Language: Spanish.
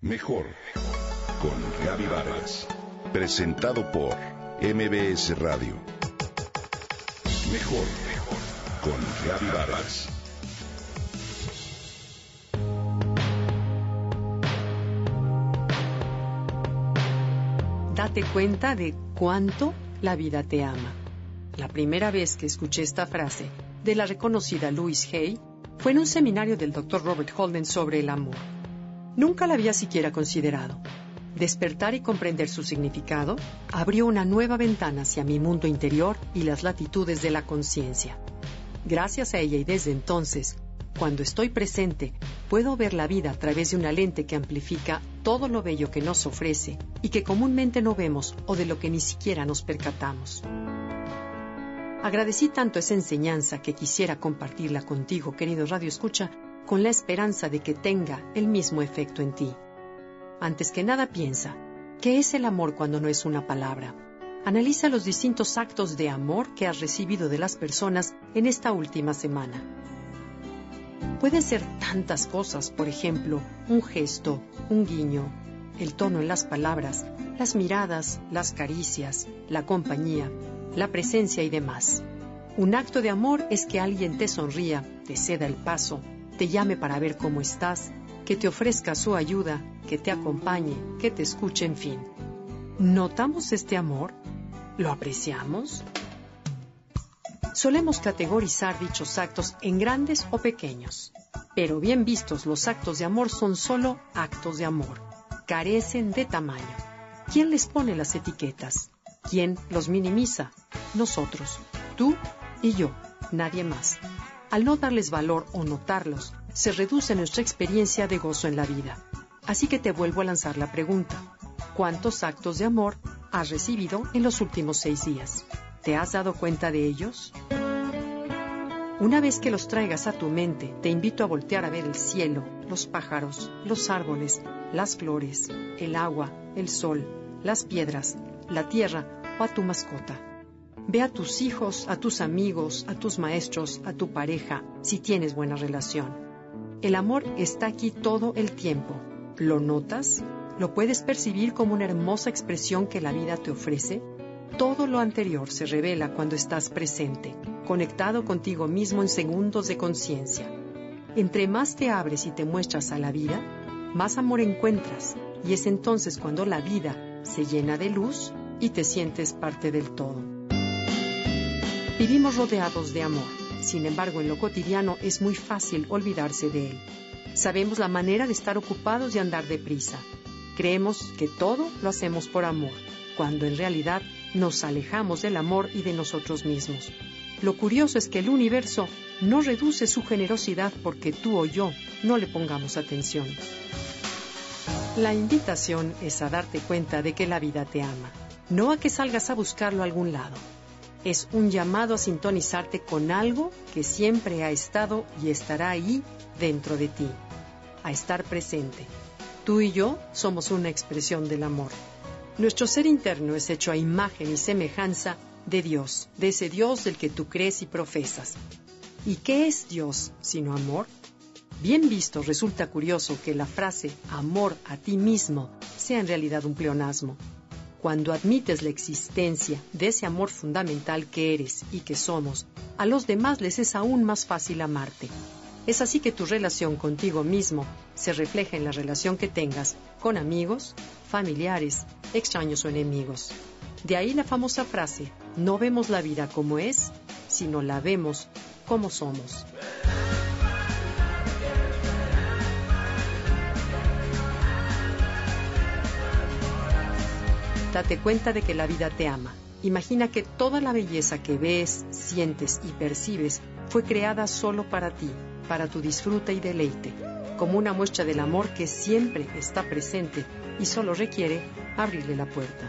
Mejor con Gaby Vargas. Presentado por MBS Radio. Mejor con Gaby Vargas. Date cuenta de cuánto la vida te ama. La primera vez que escuché esta frase de la reconocida Louise Hay fue en un seminario del Dr. Robert Holden sobre el amor. Nunca la había siquiera considerado. Despertar y comprender su significado abrió una nueva ventana hacia mi mundo interior y las latitudes de la conciencia. Gracias a ella y desde entonces, cuando estoy presente, puedo ver la vida a través de una lente que amplifica todo lo bello que nos ofrece y que comúnmente no vemos o de lo que ni siquiera nos percatamos. Agradecí tanto esa enseñanza que quisiera compartirla contigo, querido Radio Escucha, con la esperanza de que tenga el mismo efecto en ti. Antes que nada piensa, ¿qué es el amor cuando no es una palabra? Analiza los distintos actos de amor que has recibido de las personas en esta última semana. Pueden ser tantas cosas, por ejemplo, un gesto, un guiño, el tono en las palabras, las miradas, las caricias, la compañía, la presencia y demás. Un acto de amor es que alguien te sonría, te ceda el paso, te llame para ver cómo estás, que te ofrezca su ayuda, que te acompañe, que te escuche, en fin. ¿Notamos este amor? ¿Lo apreciamos? Solemos categorizar dichos actos en grandes o pequeños, pero bien vistos los actos de amor son solo actos de amor, carecen de tamaño. ¿Quién les pone las etiquetas? ¿Quién los minimiza? Nosotros, tú y yo, nadie más. Al no darles valor o notarlos, se reduce nuestra experiencia de gozo en la vida. Así que te vuelvo a lanzar la pregunta. ¿Cuántos actos de amor has recibido en los últimos seis días? ¿Te has dado cuenta de ellos? Una vez que los traigas a tu mente, te invito a voltear a ver el cielo, los pájaros, los árboles, las flores, el agua, el sol, las piedras, la tierra o a tu mascota. Ve a tus hijos, a tus amigos, a tus maestros, a tu pareja, si tienes buena relación. El amor está aquí todo el tiempo. ¿Lo notas? ¿Lo puedes percibir como una hermosa expresión que la vida te ofrece? Todo lo anterior se revela cuando estás presente, conectado contigo mismo en segundos de conciencia. Entre más te abres y te muestras a la vida, más amor encuentras, y es entonces cuando la vida se llena de luz y te sientes parte del todo. Vivimos rodeados de amor. Sin embargo, en lo cotidiano es muy fácil olvidarse de él. Sabemos la manera de estar ocupados y andar deprisa. Creemos que todo lo hacemos por amor, cuando en realidad nos alejamos del amor y de nosotros mismos. Lo curioso es que el universo no reduce su generosidad porque tú o yo no le pongamos atención. La invitación es a darte cuenta de que la vida te ama, no a que salgas a buscarlo a algún lado es un llamado a sintonizarte con algo que siempre ha estado y estará ahí dentro de ti, a estar presente. Tú y yo somos una expresión del amor. Nuestro ser interno es hecho a imagen y semejanza de Dios, de ese Dios del que tú crees y profesas. ¿Y qué es Dios sino amor? Bien visto, resulta curioso que la frase amor a ti mismo sea en realidad un pleonasmo. Cuando admites la existencia de ese amor fundamental que eres y que somos, a los demás les es aún más fácil amarte. Es así que tu relación contigo mismo se refleja en la relación que tengas con amigos, familiares, extraños o enemigos. De ahí la famosa frase, no vemos la vida como es, sino la vemos como somos. Date cuenta de que la vida te ama. Imagina que toda la belleza que ves, sientes y percibes fue creada solo para ti, para tu disfrute y deleite, como una muestra del amor que siempre está presente y solo requiere abrirle la puerta.